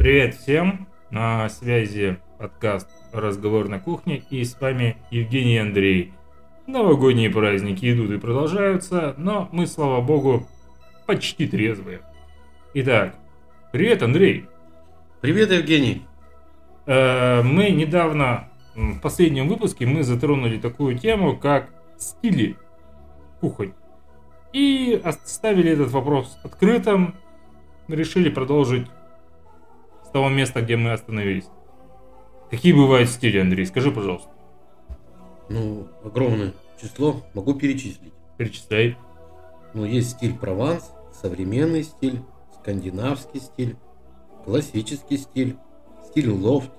Привет всем! На связи подкаст «Разговор на кухне» и с вами Евгений Андрей. Новогодние праздники идут и продолжаются, но мы, слава богу, почти трезвые. Итак, привет, Андрей! Привет, Евгений! Э, мы недавно, в последнем выпуске, мы затронули такую тему, как стили кухонь. И оставили этот вопрос открытым, решили продолжить с того места, где мы остановились. Какие бывают стили, Андрей? Скажи, пожалуйста. Ну, огромное число. Могу перечислить. Перечисляй. Ну, есть стиль Прованс, современный стиль, скандинавский стиль, классический стиль, стиль лофт,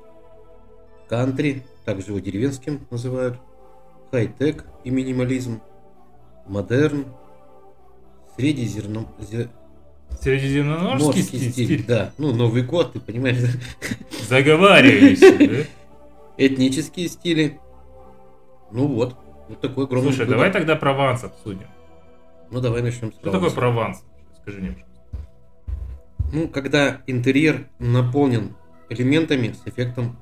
кантри, также его деревенским называют, хай-тек и минимализм, модерн, средизерно... Средиземноморский стиль, стиль, стиль, да. Ну, Новый год, ты понимаешь, да? Заговаривайся, да? Этнические стили. Ну вот, вот такой огромный Слушай, выбор. давай тогда Прованс обсудим. Ну, давай начнем с Что такое Прованса. Прованс? Скажи мне. Ну, когда интерьер наполнен элементами с эффектом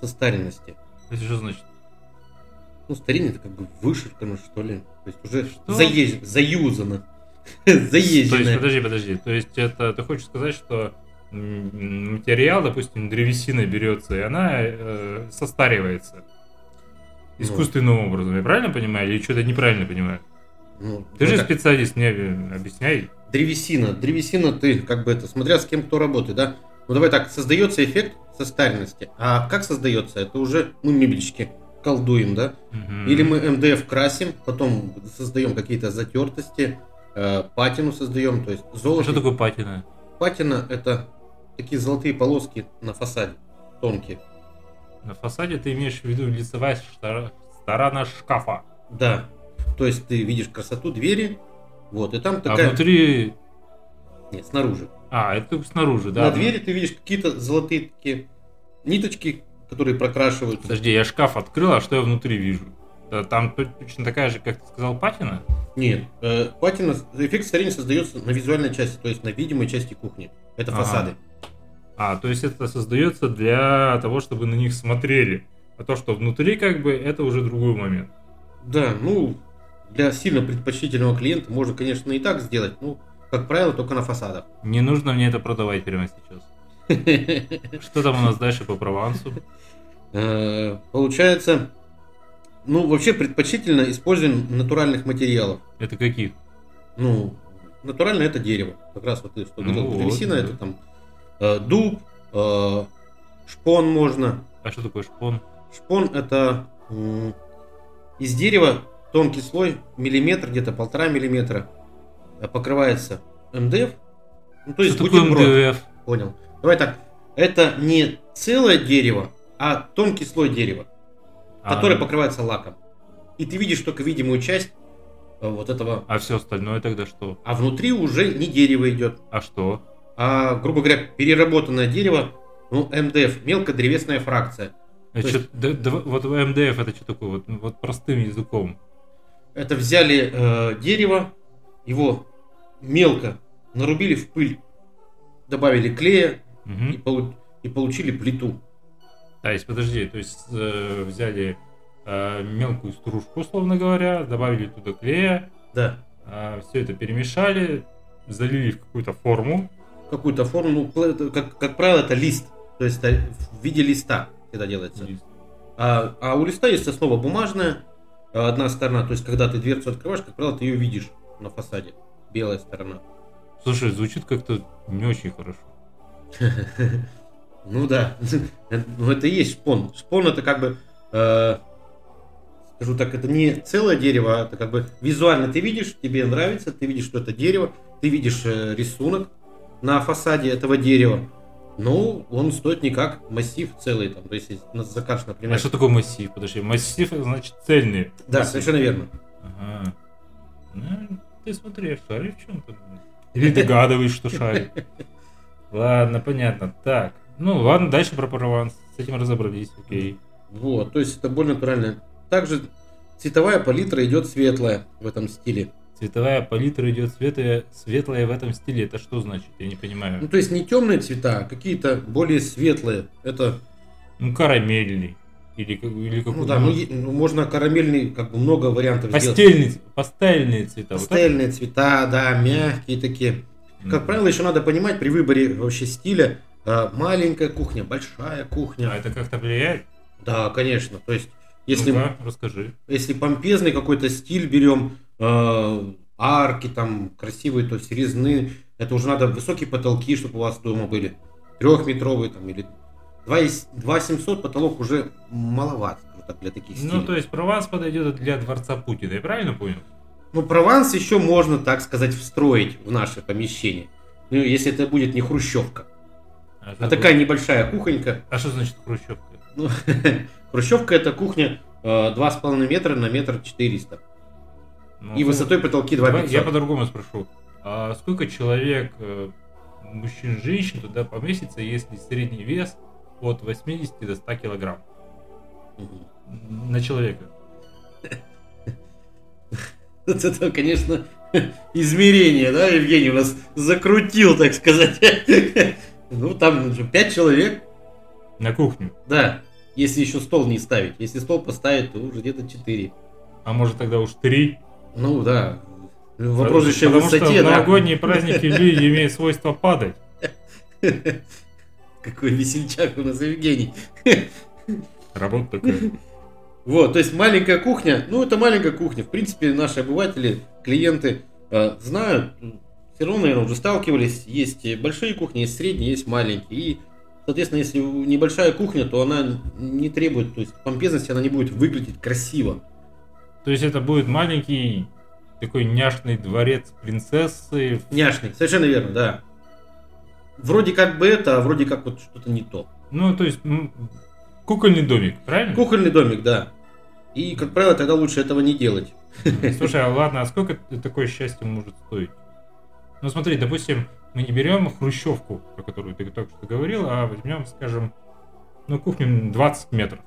состаренности. Это что значит? Ну, старение это как бы вышивка, ну что ли. То есть уже Что? заезж- заюзано. То есть, подожди, подожди. То есть, это ты хочешь сказать, что материал, допустим, древесина берется, и она э, состаривается Ну. искусственным образом. Я правильно понимаю? Или что-то неправильно понимаю? Ну, Ты ну же как, специалист, мне э, объясняй. Древесина. Древесина ты, как бы это, смотря с кем кто работает, да? Ну давай так, создается эффект состаренности. А как создается? Это уже мы мебельщики колдуем, да? Мгм. Или мы МДФ красим, потом создаем какие-то затертости, э, патину создаем, то есть А золото. Что такое патина? Патина это такие золотые полоски на фасаде, тонкие. На фасаде ты имеешь в виду лицевая сторона шкафа. Да. То есть ты видишь красоту двери, вот, и там А такая... внутри... Нет, снаружи. А, это снаружи, да. На двери ты видишь какие-то золотые такие ниточки, которые прокрашиваются. Подожди, я шкаф открыл, а что я внутри вижу? Да, Там точно такая же, как ты сказал, патина? Нет, э, патина, эффект старения создается на визуальной части, то есть на видимой части кухни. Это Ага. фасады. А, то есть это создается для того, чтобы на них смотрели. А то, что внутри, как бы, это уже другой момент. Да, ну, для сильно предпочтительного клиента можно, конечно, и так сделать, ну, как правило, только на фасадах. Не нужно мне это продавать прямо сейчас. Что там у нас дальше по Провансу? Э, Получается, ну, вообще предпочтительно использование натуральных материалов. Это каких? Ну, натурально это дерево. Как раз вот ты что Ну говорил, вот, древесина, да. это там э, дуб, э, шпон можно. А что такое шпон? Шпон это м, из дерева тонкий слой, миллиметр, где-то полтора миллиметра, э, покрывается МДФ. Ну, то есть что такое. МДФ? Понял. Давай так. Это не целое дерево, а тонкий слой дерева, А, который покрывается лаком. И ты видишь только видимую часть э, вот этого. А все остальное тогда что? А внутри уже не дерево идет, А что? а, грубо говоря, переработанное дерево, ну, МДФ, мелкодревесная фракция. Это То чё- да- да- вот МДФ это что такое? Вот, ну, вот простым языком. Это взяли э, дерево, его мелко нарубили в пыль, добавили клея Мгм. и, полу- и получили плиту. То есть, подожди, то есть э, взяли э, мелкую стружку, условно говоря, добавили туда клея, Да. все это перемешали, залили в какую-то форму. Какую-то форму, ну, как, как правило, это лист. То есть это в виде листа всегда делается. А, а у листа есть основа бумажная, э, одна сторона, то есть когда ты дверцу открываешь, как правило, ты ее видишь на фасаде. Белая сторона. Слушай, звучит как-то не очень хорошо. Ну да, ну это и есть шпон. Шпон это как бы, э, скажу так, это не целое дерево, а это как бы визуально ты видишь, тебе нравится, ты видишь, что это дерево, ты видишь э, рисунок на фасаде этого дерева. Ну, он стоит не как массив целый, там, то есть если на заказ, например. А что такое массив? Подожди, массив значит цельный. Да, массив. совершенно верно. Ага. Ну, ты смотри, шаришь в чем-то. Или догадываешь, что шаришь. Ладно, понятно. Так, ну ладно, дальше про Прованс. С этим разобрались, окей. Вот, то есть это более натурально. Также цветовая палитра идет светлая в этом стиле. цветовая палитра идет светлая, светлая в этом стиле. Это что значит? Я не Ну, понимаю. то есть не темные цвета, а какие-то более светлые. Это, Ну, карамельный. Или, или ну какой-то... да, ну, ну, можно карамельный, как бы много вариантов сделать. Постельный, пастельные цвета. вот так? Пастельные цвета, да, мягкие такие. Как правило, еще надо понимать при выборе вообще стиля, маленькая кухня, большая кухня. А это как-то влияет? Да, конечно. То есть, если, Ну-ка, расскажи. если помпезный какой-то стиль берем, э, арки там красивые, то есть резны, это уже надо высокие потолки, чтобы у вас дома были. Трехметровые там или 2700 потолок уже маловат, так, для таких стилей. Ну, то есть Прованс подойдет для дворца Путина, я правильно понял? Ну, прованс еще можно, так сказать, встроить в наше помещение. Ну, если это будет не хрущевка, А, а такая будет? небольшая кухонька. А что значит хрущевка? Ну, хрущевка это кухня э, 2,5 метра на метр 400. Ну, И высотой потолки 2 Давай я по-другому спрошу. А сколько человек, э, мужчин, женщин туда поместится, если средний вес от 80 до 100 килограмм на человека? Вот это, конечно, измерение, да, Евгений у нас закрутил, так сказать. Ну, там же 5 человек, На кухню. да, если еще стол не ставить. Если стол поставить, то уже где-то 4. А может тогда уж 3? Ну, да. Вопрос еще в Потому что высоте, в да. новогодние праздники люди имеют свойство падать. Какой весельчак у нас Евгений. Работа такая. Вот, то есть маленькая кухня, ну это маленькая кухня. В принципе, наши обыватели, клиенты э, знают, все равно, наверное, уже сталкивались. Есть большие кухни, есть средние, есть маленькие. И, соответственно, если небольшая кухня, то она не требует, то есть помпезности, она не будет выглядеть красиво. То есть это будет маленький такой няшный дворец принцессы. Няшный, совершенно верно, да. Вроде как бы это, а вроде как вот что-то не то. Ну, то есть кукольный домик, правильно? Кухонный домик, да. И, как правило, тогда лучше этого не делать. Слушай, а ладно, а сколько такое счастье может стоить? Ну смотри, допустим, мы не берем хрущевку, про которую ты только что говорил, а возьмем, скажем, ну, кухню 20 метров.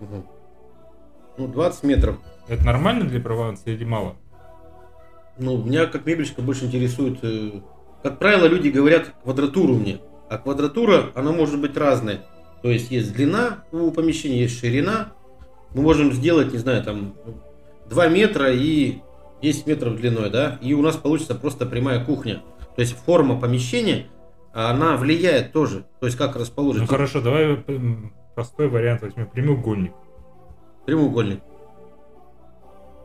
Мгм. Ну, 20 метров. Это нормально для Прованса или мало? Ну, меня как мебельщика больше интересует... э, Как правило, люди говорят квадратуру мне. А квадратура, она может быть разная. То есть есть длина у помещения, есть ширина. Мы можем сделать, не знаю, там 2 метра и 10 метров длиной, да? И у нас получится просто прямая кухня. То есть форма помещения, она влияет тоже. То есть как расположить. Ну хорошо, давай м, простой вариант возьмем. Прямоугольник. Прямоугольник.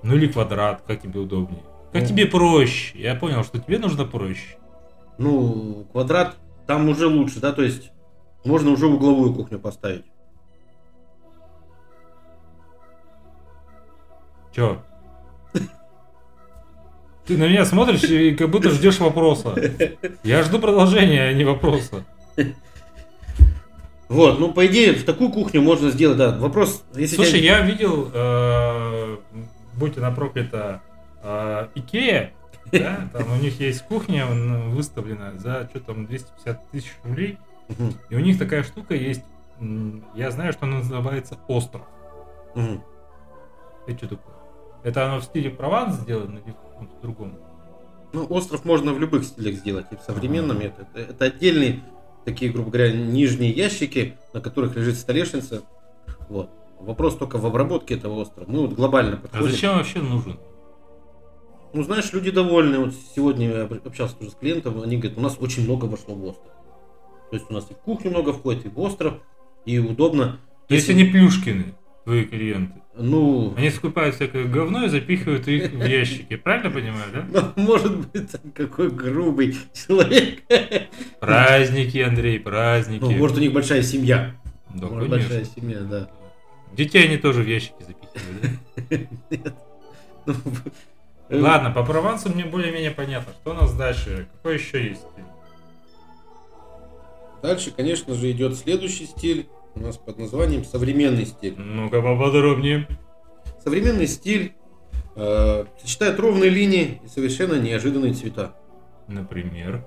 Ну или квадрат, как тебе удобнее. Как Ну. тебе проще? Я понял, что тебе нужно проще. Ну, квадрат там уже лучше, да? То есть можно уже угловую кухню поставить. Чё? Ты на меня смотришь и как будто ждешь вопроса. Я жду продолжения, а не вопроса. Вот, ну, по идее, в такую кухню можно сделать, да. Вопрос, если Слушай, тебя- я видел, э, будь она проклята, э, Икея, да, там у них есть кухня выставлена за что там 250 тысяч рублей, и у них такая штука есть, я знаю, что она называется остров. Это что такое? Это оно в стиле Прованс сделано или каком-то другом? Ну, остров можно в любых стилях сделать, и в современном это, это отдельные такие, грубо говоря, нижние ящики, на которых лежит столешница. Вот. Вопрос только в обработке этого острова. Мы вот глобально А подходим. зачем вообще нужен? Ну, знаешь, люди довольны. Вот сегодня я общался тоже с клиентом, они говорят, у нас очень много вошло в остров. То есть у нас и в кухню много входит, и в остров, и удобно. То есть они плюшкины, твои клиенты. Ну, Они скупают всякое говно и запихивают их в ящики. Правильно понимаю, да? ну, может быть, там какой грубый человек. Праздники, Андрей, праздники. Ну, может, у них большая семья. Да, Может, конечно. большая семья, да. Детей они тоже в ящики запихивают, да? Ну, э, Ладно, по Провансу мне более-менее понятно. Что у нас дальше? Какой еще есть стиль? Дальше, конечно же, идет следующий стиль. У нас под названием современный стиль. Ну-ка поподробнее. Современный стиль э, сочетает ровные линии и совершенно неожиданные цвета. Например.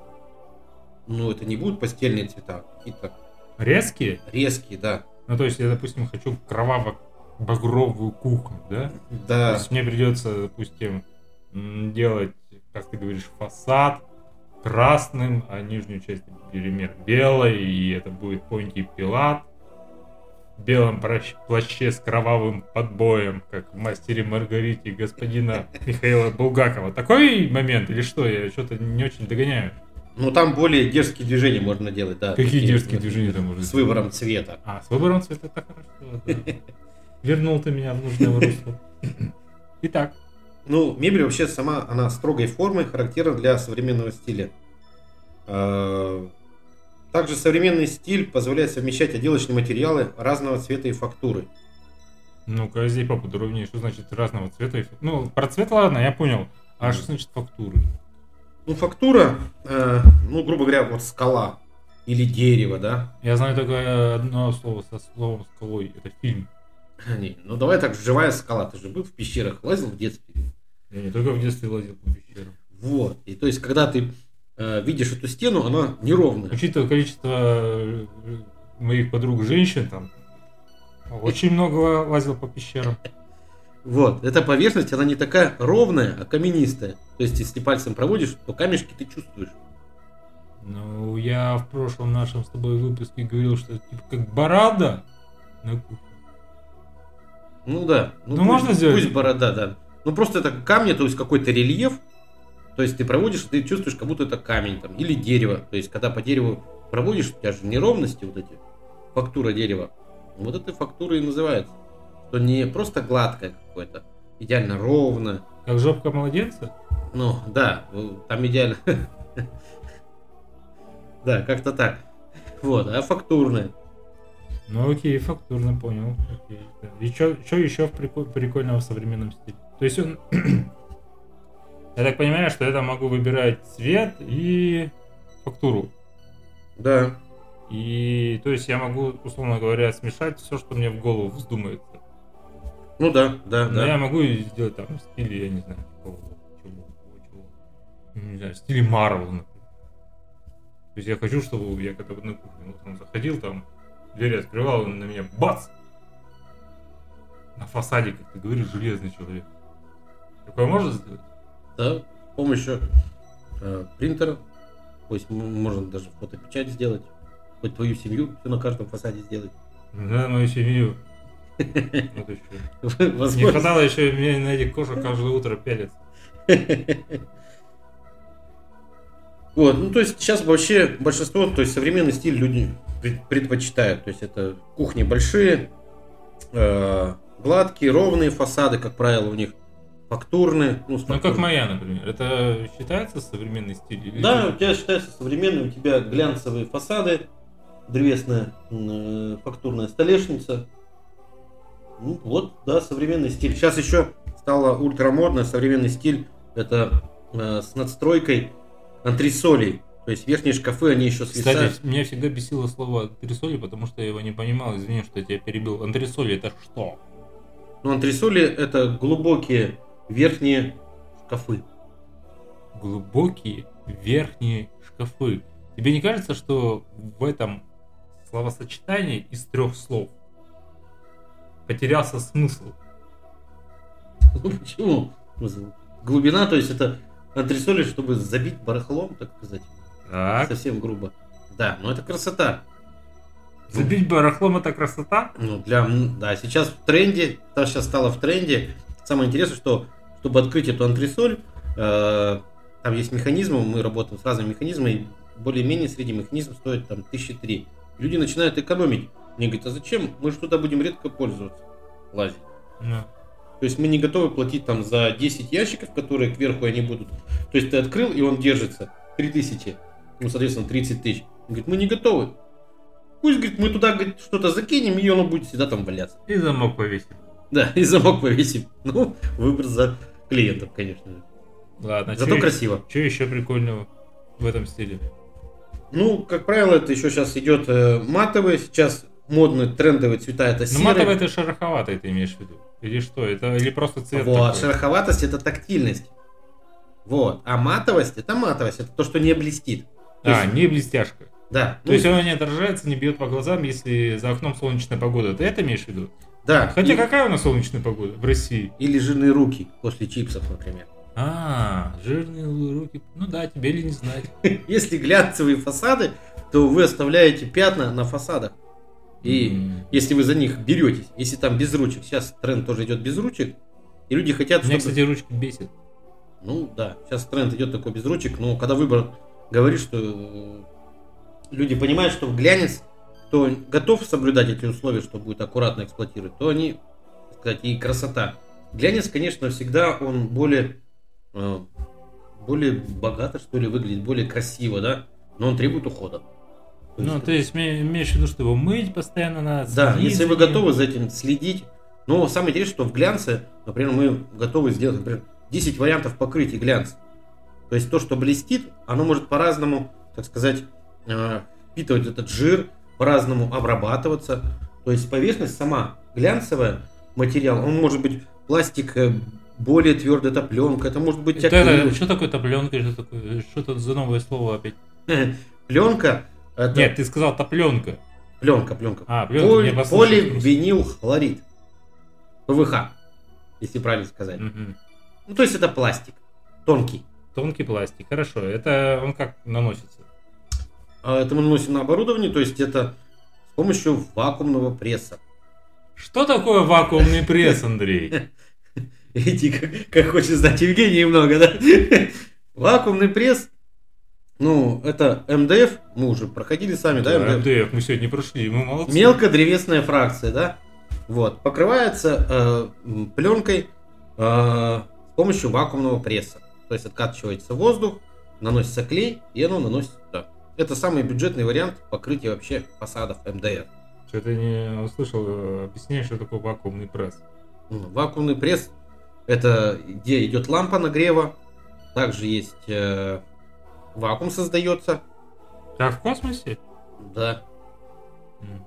Ну, это не будут постельные цвета, а какие-то Резкие? резкие, да. Ну, то есть я, допустим, хочу кроваво-багровую кухню, да? То Да, есть мне придется, допустим, делать, как ты говоришь, фасад красным, а нижнюю часть, например, белой, и это будет Понтий Пилат белом плаще с кровавым подбоем, как в «Мастере Маргарите» господина Михаила Булгакова. Такой момент или что? Я что-то не очень догоняю. Ну, там более дерзкие движения можно делать, да. Какие такие, дерзкие э, движения там можно С выбором цвета. А, с выбором цвета это хорошо, да. Вернул ты меня в нужное русло. Итак, Ну, мебель вообще сама, она строгой формы, характерна для современного стиля. Также современный стиль позволяет совмещать отделочные материалы разного цвета и фактуры. ну-ка, здесь поподробнее, что значит разного цвета. и Ну, про цвет ладно, я понял. А что значит фактуры? Ну, фактура, э, ну, грубо говоря, вот скала или дерево, да? Я знаю только одно слово со словом скалой. Это фильм. Не, ну, давай так, живая скала. Ты же был в пещерах, лазил в детстве? Я не только в детстве лазил по пещерам. Вот. И то есть, когда ты видишь эту стену, она неровная. Учитывая количество э, моих подруг женщин, там очень много лазил по пещерам. Вот. Эта поверхность, она не такая ровная, а каменистая. То есть, если пальцем проводишь, то камешки ты чувствуешь. Ну, я в прошлом нашем с тобой выпуске говорил, что это типа как барада на кухне. Ну да. Ну, пусть- можно сделать? Пусть борода, да. Ну просто это камни, то есть какой-то рельеф. То есть ты проводишь, ты чувствуешь, как будто это камень там, или дерево. То есть когда по дереву проводишь, у тебя же неровности вот эти, фактура дерева. Вот это фактура и называется. Что не просто гладкое какое-то, идеально ровно. Как жопка младенца? Ну, да, ну, там идеально. Да, как-то так. Вот, а фактурное. Ну окей, фактурно понял. Окей, да. И что еще в прикольного в современном стиле? То есть он... Я так понимаю, что я там могу выбирать цвет и фактуру. Да. И то есть я могу, условно говоря, смешать все, что мне в голову вздумается. Ну да, да, Но да. я могу сделать там в стиле, я не знаю, какого, чего, чего, чего. Не знаю, в стиле Марвел, например. То есть я хочу, чтобы я когда на кухню утром заходил, там дверь открывал, и на меня бац! На фасаде, как ты говоришь, железный человек. Такое можно сделать? Да, с помощью э, принтера. То есть можно даже фотопечать сделать. Хоть твою семью все на каждом фасаде сделать. Да, мою семью. Вот еще. Не Возможно. хватало еще мне на этих кошек каждое утро пялиться. Вот, ну то есть сейчас вообще большинство, то есть современный стиль люди пред- предпочитают. То есть это кухни большие, э, гладкие, ровные фасады, как правило, у них фактурные. Ну, Ну, как моя, например. Это считается современный стиль? или Да, у тебя считается современным, у тебя глянцевые фасады, древесная э, фактурная столешница. Ну, вот, да, современный стиль. Сейчас еще стало ультрамодно, современный стиль, это э, с надстройкой антресолей. То есть верхние шкафы, они еще свисают. Кстати, меня всегда бесило слово антресоли, потому что я его не понимал. Извини, что я тебя перебил. Антресоли это что? Ну, антресоли это глубокие верхние шкафы. Глубокие верхние шкафы. Тебе не кажется, что в этом словосочетании из трех слов потерялся смысл? Ну почему? Глубина, то есть это антресоли, чтобы забить барахлом, так сказать. Так. Совсем грубо. Да, но это красота. Забить барахлом это красота? Ну, для, да, сейчас в тренде, та сейчас стало в тренде. Самое интересное, что чтобы открыть эту антресоль, э, там есть механизмы, мы работаем с разными механизмами, более-менее средний механизм стоит там тысячи три. Люди начинают экономить. Мне говорят, а зачем? Мы же туда будем редко пользоваться, лазить. Ну. То есть мы не готовы платить там за 10 ящиков, которые кверху они будут. То есть ты открыл, и он держится 3000. Ну, соответственно, 30 тысяч. Он говорит, мы не готовы. Пусть, говорит, мы туда говорит, что-то закинем, и оно будет всегда там валяться. И замок повесим. Да, и замок повесим. Ну, выбор за клиентов, конечно же. Ладно, Зато чё- красиво. Что еще прикольного в этом стиле? Ну, как правило, это еще сейчас идет э, матовые. Сейчас модные трендовые цвета это Ну, серый. матовый это шероховатый, ты имеешь в виду? Или что? Это или просто цвет Вот, такой? шероховатость это тактильность. Вот. А матовость это матовость. Это то, что не блестит. То А, есть- не блестяшка. Да. То ну, есть оно не отражается, не бьет по глазам, если за окном солнечная погода. Ты это имеешь в виду? Да. Хотя И- какая у нас солнечная погода в России? Или жирные руки после чипсов, например. А, жирные руки. Ну да, тебе ли не знать. Если глянцевые фасады, то вы оставляете пятна на фасадах. И М. если вы за них беретесь, если там без ручек, сейчас тренд тоже идет без ручек, и люди хотят, Меня, чтобы... кстати, ручки бесит. Ну да, сейчас тренд идет такой без ручек, но когда выбор говорит, что э, люди понимают, что в глянец, кто готов соблюдать эти условия, что будет аккуратно эксплуатировать, то они, так сказать, и красота. Глянец, конечно, всегда он более, э, более богато, что ли, выглядит, более красиво, да, но он требует ухода. То Ну, есть, то есть ме- имеешь в виду, что его мыть постоянно надо? да, если вы готовы за этим следить. Но самое интересное, что в глянце, например, мы готовы сделать, например, 10 вариантов покрытия глянца. То есть то, что блестит, оно может по-разному, так сказать, э, впитывать этот жир, по-разному обрабатываться. То есть поверхность сама глянцевая, материал, он может быть пластик, э, более твердый, это пленка, это может быть Это- это- акрил. что такое топленка? Что такое? Что это за новое слово опять? Пленка, это Нет, ты сказал топленка. пленка, пленка. А, пленка, Поль- просто. Поливинилхлорид. ПВХ, если правильно сказать. Мгм. Ну, то есть это пластик. Тонкий. Тонкий пластик, хорошо. Это он как наносится? А это мы наносим на оборудование, то есть это с помощью вакуумного пресса. Что такое вакуумный пресс, Андрей? Иди, как, как хочет знать Евгений много, да? Вакуумный пресс, ну, это МДФ, мы уже проходили сами, да, МДФ? МДФ мы сегодня прошли, мы молодцы. Мелкодревесная фракция, да? Вот, покрывается э, пленкой э, с помощью вакуумного пресса. То есть откачивается воздух, наносится клей, и оно наносится туда. Это самый бюджетный вариант покрытия вообще фасадов МДФ. Что-то не услышал, э, объясняй, что такое вакуумный пресс. Ну, Вакуумный пресс это где идет лампа нагрева, также есть э, вакуум создается, Как в космосе? да, Мгм.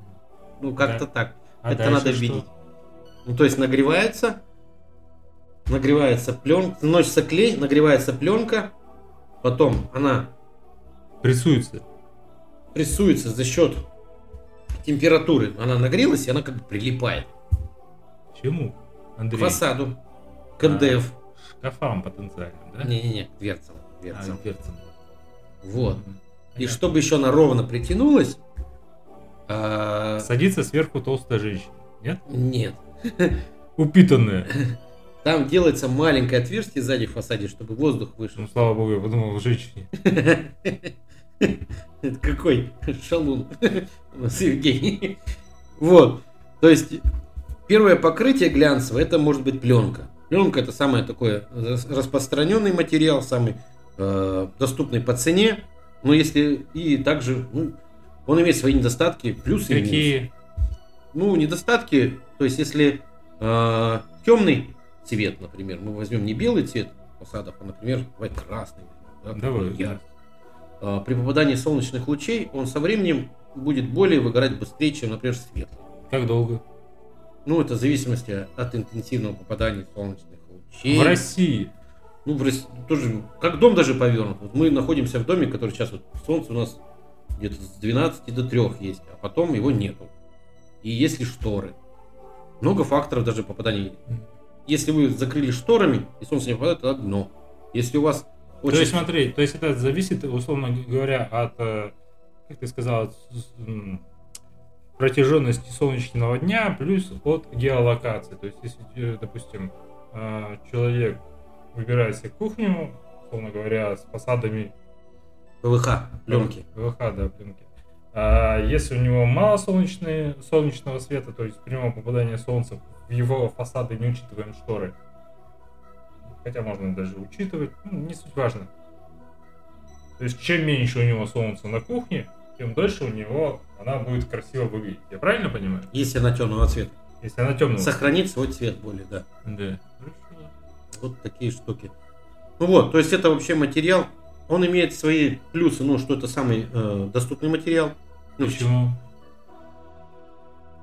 ну как-то Да. так. А это надо что? видеть. Ну, то есть нагревается, нагревается пленка, наносится клей, нагревается пленка, потом она Прессуется. прессуется за счет температуры. Она нагрелась, и она как бы прилипает Чему? к Андрей? фасаду, к МДФ. Шкафам потенциальным, да? Не-не-не, к дверцам. к А, дверцам. дверцам. Вот. Мгм. И Понятно. чтобы еще она ровно притянулась, а, Садится сверху толстая женщина. Нет? нет. Упитанная. Там делается маленькое отверстие сзади в фасаде, чтобы воздух вышел. Ну, слава богу, я подумал, женщине. Это какой шалун у нас Евгений. Вот. То есть первое покрытие глянцевое это может быть пленка. Пленка это самый такой рас- распространенный материал, самый э, доступный по цене. Но если и также, ну, он имеет свои недостатки, плюсы и минусы. Какие? Ну, недостатки, то есть если э, темный цвет, например, мы возьмем не белый цвет фасадов, а, например, давай красный. да, Давай. А, При попадании солнечных лучей он со временем будет более выгорать быстрее, чем, например, светлый. Как долго? Ну, это в зависимости от интенсивного попадания солнечных лучей. В России. Ну, в Рос- тоже, как дом даже повернут. Вот мы находимся в доме, который сейчас вот солнце у нас где-то с 12 до 3 есть, а потом его нету. И есть ли шторы. Много факторов даже попадания. Если вы закрыли шторами, и солнце не попадает, тогда дно. Если у вас очень... То есть смотри, то есть это зависит, условно говоря, от, э, как ты сказал, от протяженности солнечного дня плюс от геолокации. То есть если, э, допустим, э, человек выбирает себе кухню, условно говоря, с фасадами ПВХ, пленки. ВХ, да, пленки. А если у него мало солнечного света, то есть прямого попадания солнца в его фасады не учитываем шторы. Хотя можно даже учитывать, ну, не суть важно. То есть чем меньше у него солнца на кухне, тем дольше у него она будет красиво выглядеть. Я правильно понимаю? Если она темного цвета. Если она темная. Сохранит свой цвет более, да. Да. Вот такие штуки. Ну вот, то есть это вообще материал. Он имеет свои плюсы, ну, что это самый э, доступный материал. Ну, Почему?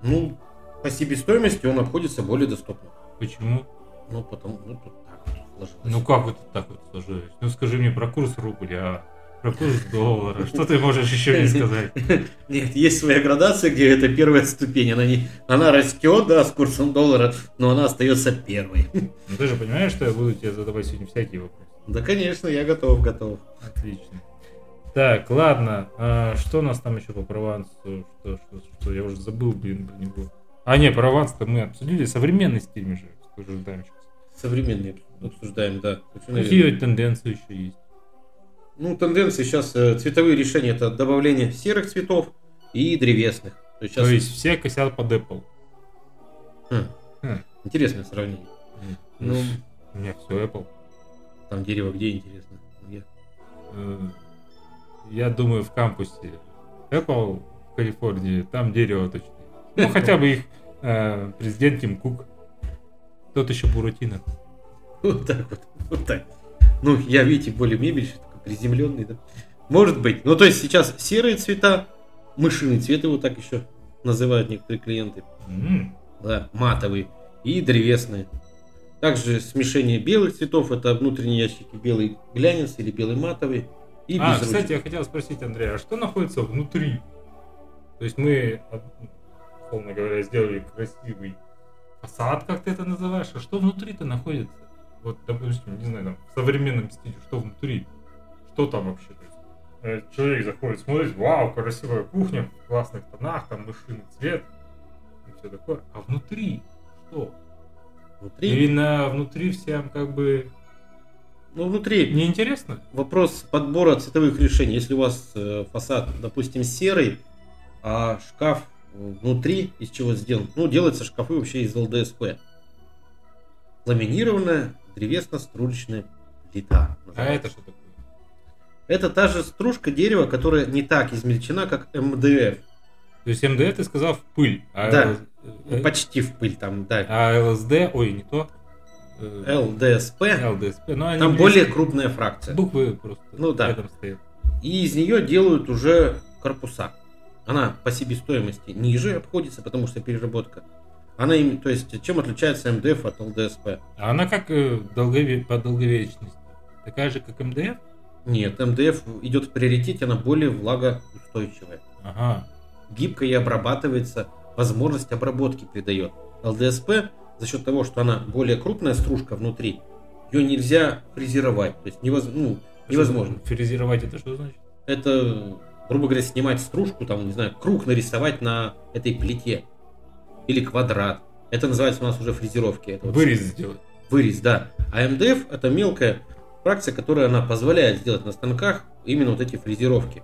Ну, по себестоимости он обходится более доступно. Почему? Ну, потому, ну, тут так сложилось. Ну как вот так вот сложилось? Ну скажи мне про курс рубля, Про курс доллара. Что ты можешь еще не сказать? Нет, есть своя градация, где это первая ступень. Она, не, она растет, да, с курсом доллара, но она остается первой. Ну ты же понимаешь, что я буду тебе задавать сегодня всякие вопросы. Да, конечно, я готов, готов. Отлично. Так, ладно. А, что у нас там еще по Провансу? Что, что, что? Я уже забыл, блин, про него. А, не, Прованс-то мы обсудили. Современный стиль же обсуждаем сейчас. Современные обсуждаем, да. Какие тенденции еще есть? Ну, тенденции сейчас, э, цветовые решения, это добавление серых цветов и древесных. То есть, сейчас... То есть все косят под Apple. Хм. Хм. Интересное сравнение. Ну, у меня все Apple. Там дерево где интересно? Где? Э, я думаю, в кампусе Apple в Калифорнии, там дерево точно. Ну, хотя бы их э, президент Тим Кук. Тот еще Буратино. Вот так вот, вот так. Ну, я, видите, более мебельщик приземленный, да. Может быть. Ну, то есть сейчас серые цвета, мышиный цвет его так еще называют некоторые клиенты. Mm. Да, матовый. И древесные. Также смешение белых цветов, это внутренние ящики белый глянец или белый матовый. И а, кстати, я хотел спросить, Андрей, а что находится внутри? То есть мы, условно говоря, сделали красивый фасад, как ты это называешь, а что внутри-то находится? Вот, допустим, не знаю, там, в современном стиле, что внутри? что там вообще? Э, человек заходит, смотрит, вау, красивая кухня, в классных тонах, там мышиный цвет и все такое. А внутри что? Внутри? Или на внутри всем как бы ну, внутри. Неинтересно? Вопрос подбора цветовых решений. Если у вас э, фасад, допустим, серый, а шкаф внутри из чего сделан? Ну, делаются шкафы вообще из ЛДСП. Ламинированная древесно-стружечная плита. А это что такое? Это та же стружка дерева, которая не так измельчена, как МДФ. То есть МДФ ты сказал в пыль. А да, Л... почти в пыль там, да. А ЛСД, ой, не то. ЛДСП. ЛДСП. Но они там близко. более крупная фракция. Буквы просто ну, да. рядом стоят. И из нее делают уже корпуса. Она по себестоимости ниже обходится, потому что переработка. Она им, то есть, чем отличается МДФ от ЛДСП? А она как э, долгове... по долговечности? Такая же, как МДФ? Нет, МДФ идет в приоритете, она более влагоустойчивая. Ага. Гибко и обрабатывается, возможность обработки придает. ЛДСП за счет того, что она более крупная стружка внутри, ее нельзя фрезеровать. То есть невоз... ну, невозможно. Фрезеровать это что значит? Это, грубо говоря, снимать стружку, там, не знаю, круг нарисовать на этой плите. Или квадрат. Это называется у нас уже фрезеровки. Это Вырез вот... сделать. Вырез, да. А МДФ это мелкая фракция, которая она позволяет сделать на станках именно вот эти фрезеровки.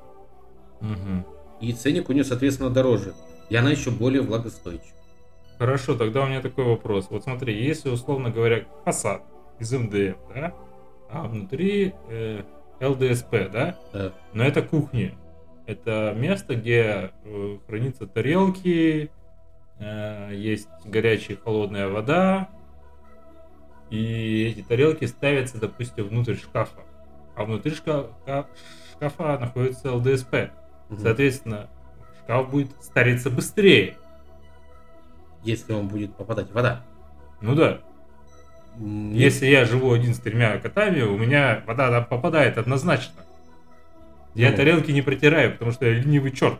Угу. И ценник у нее, соответственно, дороже. И она еще более влагостойчива. Хорошо, тогда у меня такой вопрос. Вот смотри, если, условно говоря, фасад из МДФ, да, а внутри э, ЛДСП, да? Да. Но это кухня. Это место, где э, хранятся тарелки, есть горячая и холодная вода, и эти тарелки ставятся, допустим, внутрь шкафа. А внутри шкафа, шкафа находится ЛДСП. Угу. Соответственно, шкаф будет стариться быстрее. Если он будет попадать в вода. Ну да. Нет. Если я живу один с тремя котами, у меня вода там попадает однозначно. Я ну. тарелки не протираю, потому что я ленивый черт.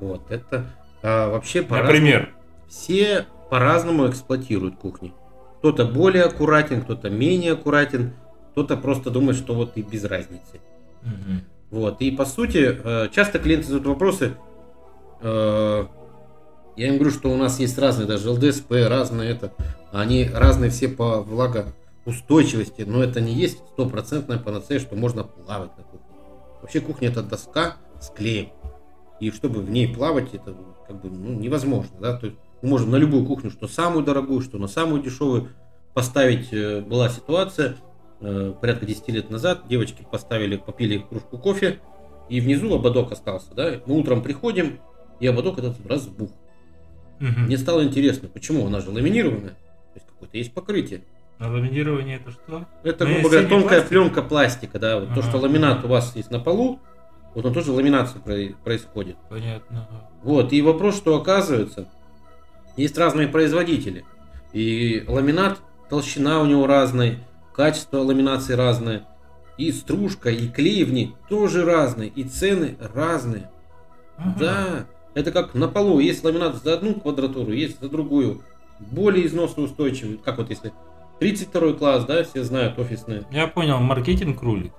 Вот, это а, вообще по Например. Все по-разному эксплуатируют кухни. Кто-то более аккуратен, кто-то менее аккуратен, кто-то просто думает, что вот и без разницы. Угу. Вот. И по сути, э, часто клиенты задают вопросы. Э, я им говорю, что у нас есть разные, даже ЛДСП, разные это. Они разные все по влагоустойчивости, но это не есть стопроцентная панацея, что можно плавать на кухне. Вообще кухня это доска с клеем. И чтобы в ней плавать, это как бы ну, невозможно. Да? То есть мы можем на любую кухню, что самую дорогую, что на самую дешевую поставить. Э, была ситуация, э, порядка 10 лет назад, девочки поставили, попили кружку кофе, и внизу ободок остался. Да? Мы утром приходим, и ободок этот разбух. Угу. Мне стало интересно, почему она же ламинированная, то есть какое-то есть покрытие. А ламинирование это что? Это, грубо говоря, тонкая пластик? пленка пластика, да. Вот ага. То, что ламинат у вас есть на полу, вот он тоже ламинация происходит. Понятно. Вот, и вопрос, что оказывается, есть разные производители. И ламинат, толщина у него разная, качество ламинации разное. И стружка, и клей в ней тоже разные, и цены разные. Ага. Да, это как на полу. Есть ламинат за одну квадратуру, есть за другую. Более износоустойчивый. Как вот если 32 класс, да, все знают офисные. Я понял, маркетинг рулит.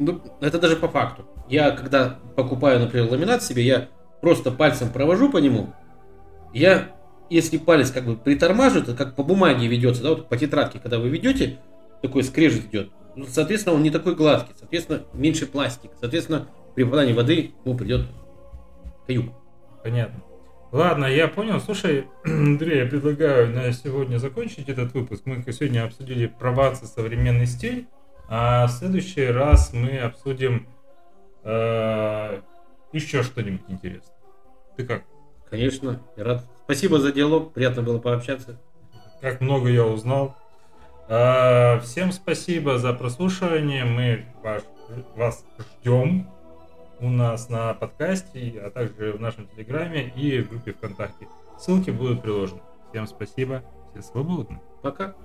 Ну, это даже по факту. Я, когда покупаю, например, ламинат себе, я просто пальцем провожу по нему. Я, если палец как бы притормаживает, это как по бумаге ведется, да, вот по тетрадке, когда вы ведете, такой скрежет идет. Ну, соответственно, он не такой гладкий, соответственно, меньше пластик. Соответственно, при попадании воды ему придет каюк. Понятно. Ладно, я понял. Слушай, Андрей, я предлагаю на сегодня закончить этот выпуск. Мы сегодня обсудили пробацию современный стиль, а в следующий раз мы обсудим э, еще что-нибудь интересное. Ты как? Конечно, я рад. Спасибо за диалог, приятно было пообщаться. Как много я узнал. Э, всем спасибо за прослушивание. Мы ваш, вас ждем у нас на подкасте, а также в нашем телеграме и в группе ВКонтакте. Ссылки будут приложены. Всем спасибо, все свободны. Пока.